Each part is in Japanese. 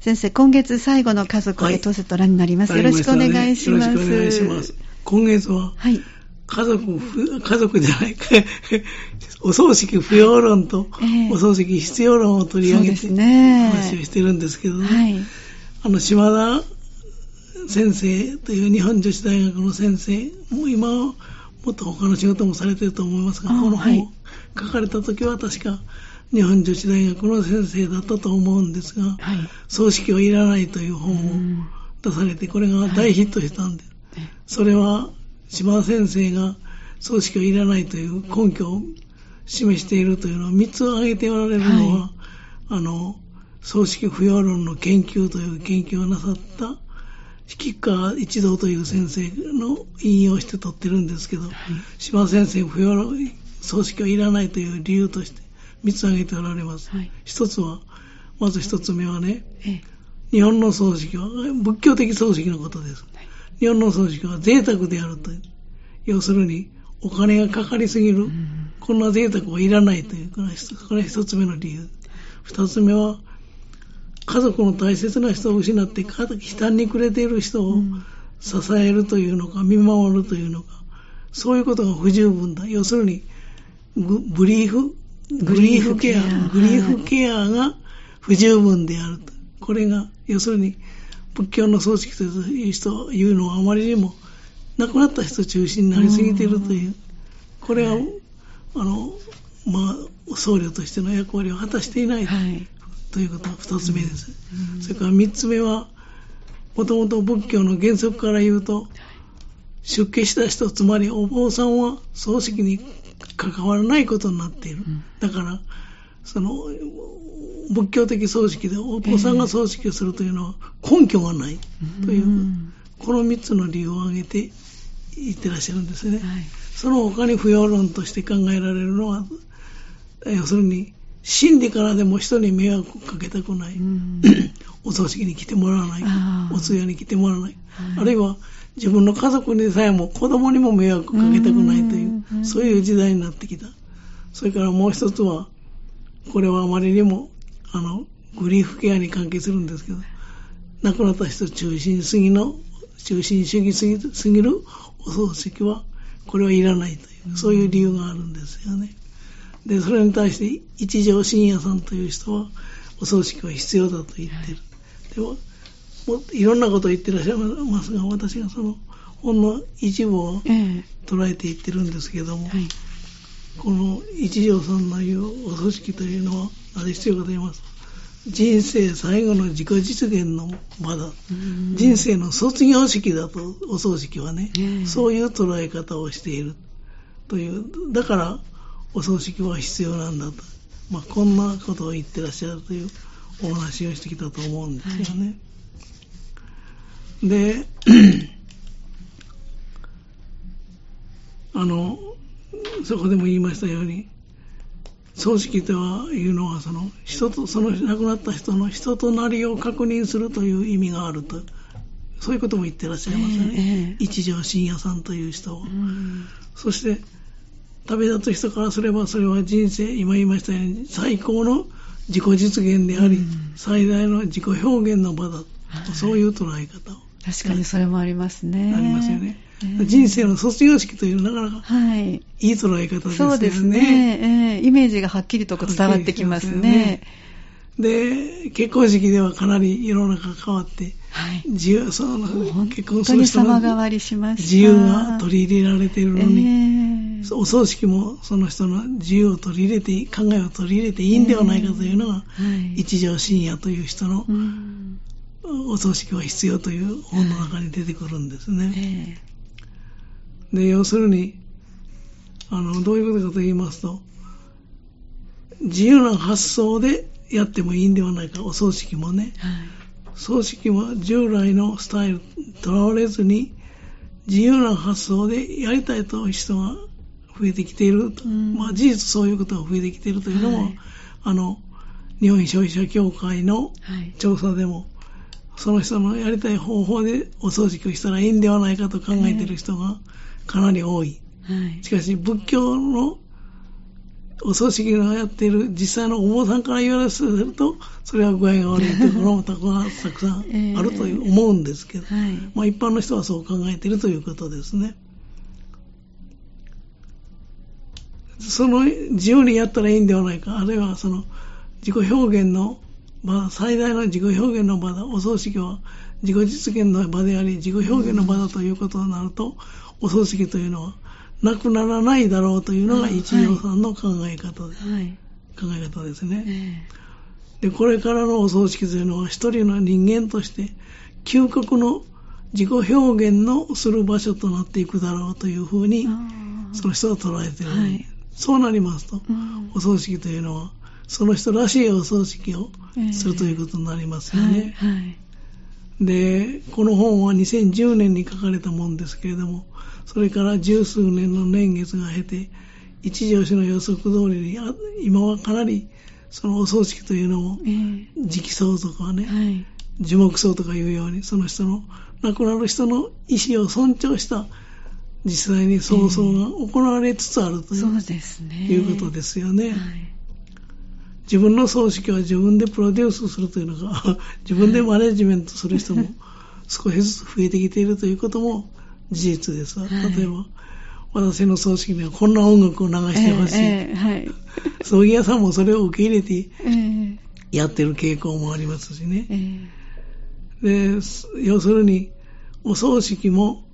先生、今月最後の家族はいエトセトラになります。あよろしくお願いします。よろしくお願いします。今月は、はい。家族不、家族じゃない、お葬式不要論と、ええお葬式必要論を取り上げて、ね話をしてるんですけどね、はい。あの、島田先生という日本女子大学の先生、もう今はもっと他の仕事もされてると思いますが、あこのはい本を書かれた時は確か日本女子大学の先生だったと思うんですが、はい。葬式はいらないという本をうん出されて、これが大ヒットしたんです。えそれは島田先生が葬式はいらないという根拠を示しているというのは3つ挙げておられるのは、はあの葬式不要論の研究という研究をなさった引川一郎という先生の引用して取ってるんですけど、島田先生不要論葬式はいらないという理由として3つ挙げておられます。はい。一つは、まず一つ目はね、え日本の葬式は、仏教的葬式のことです。日本の葬式は贅沢であるという。要するに、お金がかかりすぎる。こんな贅沢はいらないという、これが一つ目の理由。二つ目は、家族の大切な人を失って、か悲嘆に暮れている人をうん支えるというのか、見守るというのか、そういうことが不十分だ。要するに、グブリーフ、グリーフケア、ググリーフフケアが不十分であると。これが、要するに、仏教の葬式という人、いうのはあまりにも、亡くなった人中心になりすぎているという、これは、あの、まあ、僧侶としての役割を果たしていないはい。ということが二つ目です。それから三つ目は、もともと仏教の原則から言うと、出家した人、つまりお坊さんは葬式に関わらないことになっている。だから、その、仏教的葬式でお坊さんが葬式をするというのは根拠がないという、うんこの三つの理由を挙げて言ってらっしゃるんですね。はい。その他に不要論として考えられるのは、要するに、死んでからでも人に迷惑をかけたくない。うんお葬式に来てもらわないお通夜に来てもらわない。はいあるいは、自分の家族にさえも子供にも迷惑をかけたくないというう、んそういう時代になってきた。それからもう一つは、これはあまりにも、あの、グリーフケアに関係するんですけど、亡くなった人中心すぎの、中心主義すぎすぎるお葬式は、これはいらないという、そういう理由があるんですよね。で、それに対して、一条信也さんという人は、お葬式は必要だと言ってる。でも、もいろんなことを言ってらっしゃいますが、私がその本の一部をええ捉えていってるんですけども、はい。この一条さんの言うお葬式というのは、なぜ必要かと言いますと、人生最後の自己実現の場だ。うん人生の卒業式だと、お葬式はね、ええそういう捉え方をしているという、だからお葬式は必要なんだと、まあ、こんなことを言ってらっしゃるというお話をしてきたと思うんですよね。で、あの、そこでも言いましたように、葬式とはいうのはその人とその亡くなった人の人となりを確認するという意味があるとそういうことも言ってらっしゃいますよね、ええええ。一条信也さんという人は、うん。そして旅立つ人からすればそれは人生今言いましたように最高の自己実現であり、うん。最大の自己表現の場だ、はい。そういう捉え方を確かにそれもありますね。ありますよね、ええ人生の卒業式というなかなかはい。いい捉え方ですよねそうですね。ええイメージがはっきりと伝わってきますね。で、結婚式ではかなり世の中変わって、はい。自由、その本結婚する人の様変わりしました。自由が取り入れられているのに、ええお葬式もその人の自由を取り入れて、考えを取り入れていいんではないかというのが、はい。一条信也という人のうんお葬式は必要という本の中に出てくるんですね。えで、要するに、あの、どういうことかと言いますと、自由な発想でやってもいいんではないか、お葬式もね。えはい。葬式は従来のスタイルとらわれずに、自由な発想でやりたいという人が増えてきていると。うんまあ事実そういうことが増えてきているというのも、はいあの、日本消費者協会のはい。調査でも、その人のやりたい方法でお葬式をしたらいいんではないかと考えている人がかなり多い。はい。しかし仏教のお葬式のやっている実際のお坊さんから言われすると、それは具合が悪いところもたくさん あると思うんですけど、えーはい、まあ一般の人はそう考えているということですね。その自由にやったらいいんではないか、あるいはその自己表現の場、最大の自己表現の場だ、お葬式は自己実現の場であり、自己表現の場だということになると、お葬式というのはなくならないだろうというのが一条さんの考え方です。はい、考え方ですね、えー、で、これからのお葬式というのは一人の人間として究極の自己表現のする場所となっていくだろうというふうに、その人は捉えている、はい、そうなりますと、うん、お葬式というのは、その人らしいお葬式をするということになりますよね。はいはい。で、この本は2010年に書かれたもんですけれども、それから十数年の年月が経て、一条氏の予測通りに、今はかなりそのお葬式というのも、直葬とかね、はい、樹木葬とかいうように、その人の、亡くなる人の意思を尊重した実際に葬送が行われつつあるという,、そうですね、いうことですよね。はい自分の葬式は自分でプロデュースするというのが、自分でマネジメントする人も 少しずつ増えてきているということも事実です。例えば、私の葬式にはこんな音楽を流してほしい。えーえーはい、葬儀屋さんもそれを受け入れてやってる傾向もありますしね。えー、で要するに、お葬式も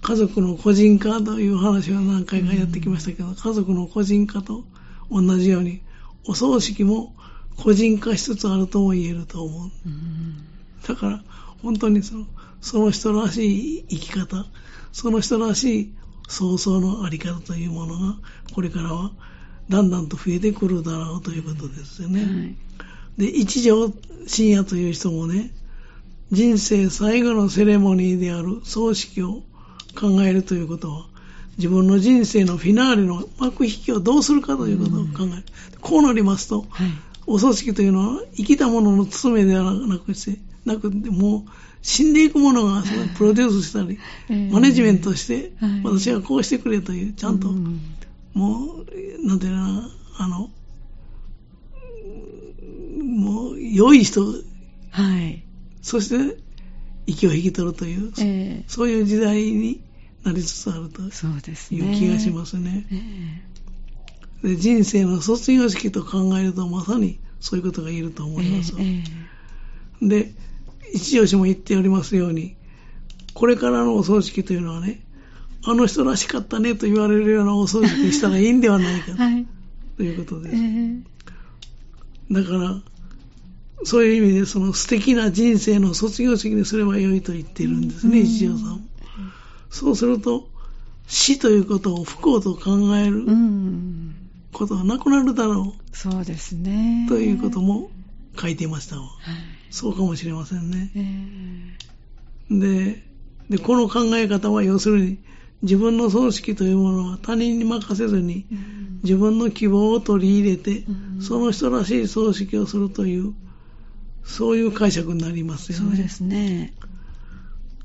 家族の個人化という話は何回かやってきましたけど、うん、家族の個人化と同じように、お葬式も個人化しつつあるとも言えると思う。うん、だから、本当にそのその人らしい生き方、その人らしい創造のあり方というものが、これからはだんだんと増えてくるだろうということですよね。はい、で、一条深夜という人もね、人生最後のセレモニーである葬式を考えるということは、自分の人生のフィナーレの幕引きをどうするかということを考える。うん、こうなりますと、はい、お葬式というのは生きたものの務めではなくして、なくて、もう死んでいくものがそのプロデュースしたり、マネジメントして、私はこうしてくれという、ちゃんと、もう、なんていうのな、あの、もう、良い人、はい。そして、息を引き取るという、えー、そういう時代になりつつあるという気がしますね。えー、で人生の卒業式と考えると、まさにそういうことが言えると思います。えー、で、一吉も言っておりますように、これからのお葬式というのはね、あの人らしかったねと言われるようなお葬式にしたらいいんではないか、はい、ということです。えー、だから、そういう意味で、その素敵な人生の卒業式にすればよいと言っているんですね、一条さん。そうすると、死ということを不幸と考えることはなくなるだろう。そうですね。ということも書いていましたわ。はいそうかもしれませんね。えー、でで、この考え方は要するに、自分の葬式というものは他人に任せずに、自分の希望を取り入れて、その人らしい葬式をするという、そういう解釈になりますよね。そうですね。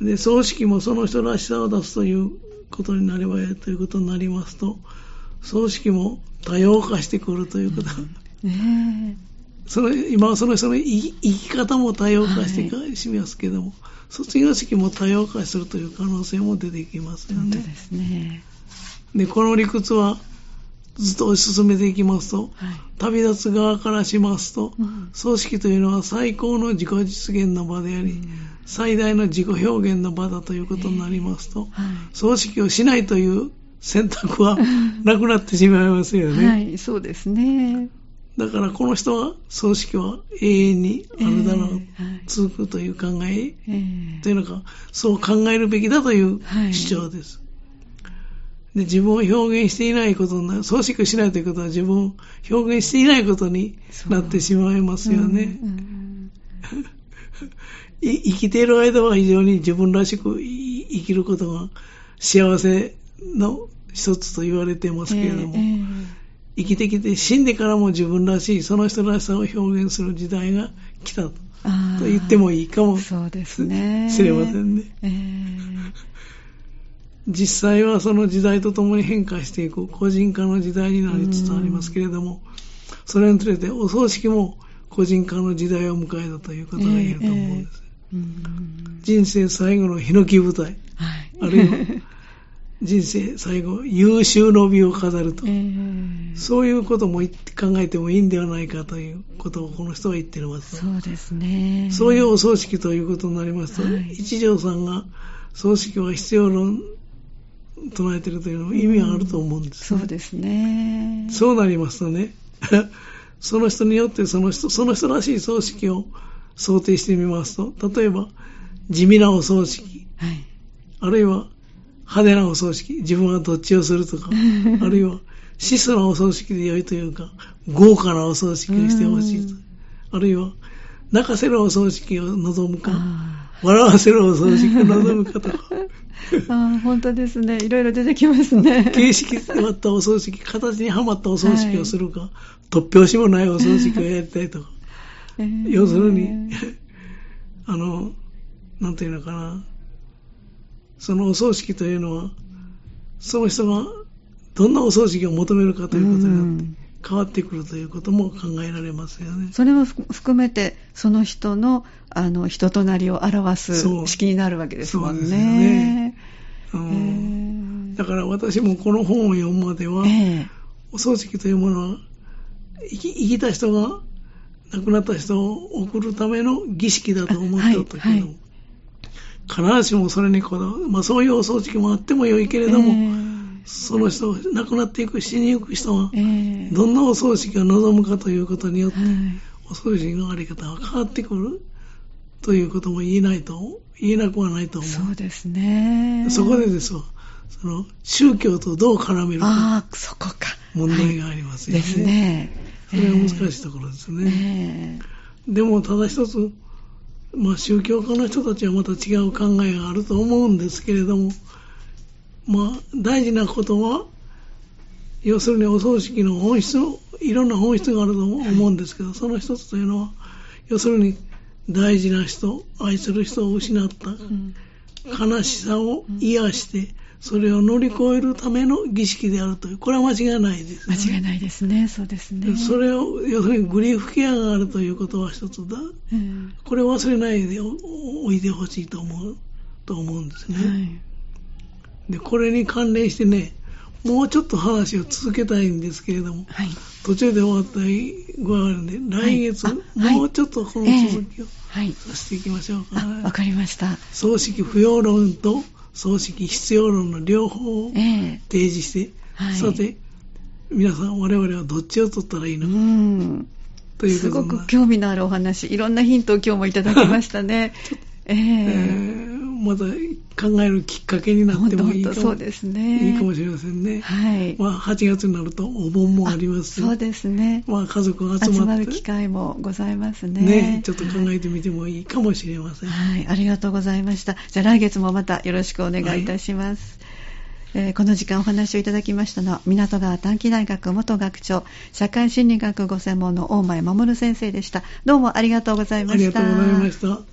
で、葬式もその人らしさを出すということになればいいということになりますと、葬式も多様化してくるということ、うん、その今はその人の生き方も多様化してかしますけども、はい、卒業式も多様化するという可能性も出てきますよね。ですね。で、この理屈はずっと進めていきますと、はい、旅立つ側からしますと、うん、葬式というのは最高の自己実現の場であり、うん、最大の自己表現の場だということになりますと、えーはい、葬式をしないという選択は なくなってしまいますよね。はい、そうですね。だからこの人は葬式は永遠にあるだろう、えーはい、続くという考え、えー、というのか、そう考えるべきだという主張です。はい、で自分を表現していないことになる、葬式をしないということは自分を表現していないことになってしまいますよね。生きている間は非常に自分らしく生きることが幸せの一つと言われてますけれども、えーえー生きてきて死んでからも自分らしいその人らしさを表現する時代が来たと言ってもいいかもしれませんね。え実際はその時代とともに変化していく個人化の時代になりつつありますけれども、それにつれてお葬式も個人化の時代を迎えたということが言えると思うんです。えーうん人生最後のヒノキ舞台、はい。あるいは人生最後優秀の美を飾ると、えーそういうことも考えてもいいんではないかということをこの人は言っています。そうですね。そういうお葬式ということになりますと、はい一条さんが葬式は必要論唱えているというのも意味はあると思うんです、そうですね。そうなりますとね、その人によってその人、その人らしい葬式を想定してみますと、例えば地味なお葬式、はい。あるいは派手なお葬式、自分はどっちをするとか、あるいは質素なお葬式で良いというか、豪華なお葬式をしてほしいと。うん。あるいは泣かせるお葬式を望むか、あ笑わせるお葬式を望むかとか、ー あー、本当ですね。いろいろ出てきますね。形式に割ったお葬式、形にはまったお葬式をするか、突拍子もないお葬式をやりたいとか、えー。要するに、あの、なんていうのかな、そのお葬式というのは、その人がどんなお葬式を求めるかということによって変わってくるということも考えられますよね。それも含めて、その人の、あの、人となりを表す式になるわけですもんそうですよね。ね。うえんー。だから私もこの本を読むまでは、えお葬式というものは、生き生きた人が亡くなった人を送るための儀式だと思っておったけど、はいはい。必ずしもそれにこだわる、まあそういうお葬式もあってもよいけえれども、えーその人、亡くなっていく、死にゆく人はえ、ーどんなお葬式を望むかということによって、はいお葬式のあり方は変わってくるということも言えないと、言えなくはないと思う。そうですね。そこでですわ、その宗教とどう絡めるかああ、そこか。問題がありますよね。ですね。それが難しいところですえね。えでもただ一つ、まあ宗教家の人たちはまた違う考えがあると思うんですけれども、まあ大事なことは、要するにお葬式の本質の、いろんな本質があると思うんですけど、その一つというのは、要するに大事な人、愛する人を失ったうん悲しさを癒して、それを乗り越えるための儀式であるという、これは間違いないです、ね。間違いないですね。そうですね。でそれを、要するにグリーフケアがあるということは一つだ。うんこれを忘れないでおおいてほしいと思う、と思うんですね。はい。で、これに関連してね、もうちょっと話を続けたいんですけれども、はい。途中で終わった具合があるんで、来月、はいもうちょっとこの続きをはい。させていきましょうか、あ、わかりました。葬式不要論と葬式必要論の両方をええ提示して、はいさて、皆さん我々はどっちを取ったらいいうのか、ん。というすごく興味のあるお話、いろんなヒントを今日もいただきましたね。えええーまた考えるきっかけになってもいいかもね。いいかもしれませんね。はい。まあ、8月になるとお盆もありますしそうですね。まあ、家族が集集まる機会もございますね。ね、ちょっと考えてみてもいいかもしれません。はい、ありがとうございました。じゃあ来月もまたよろしくお願いいたします。えーこの時間お話をいただきましたのは、港川短期大学元学長、社会心理学ご専門の大前守先生でした。どうもありがとうございました。ありがとうございました。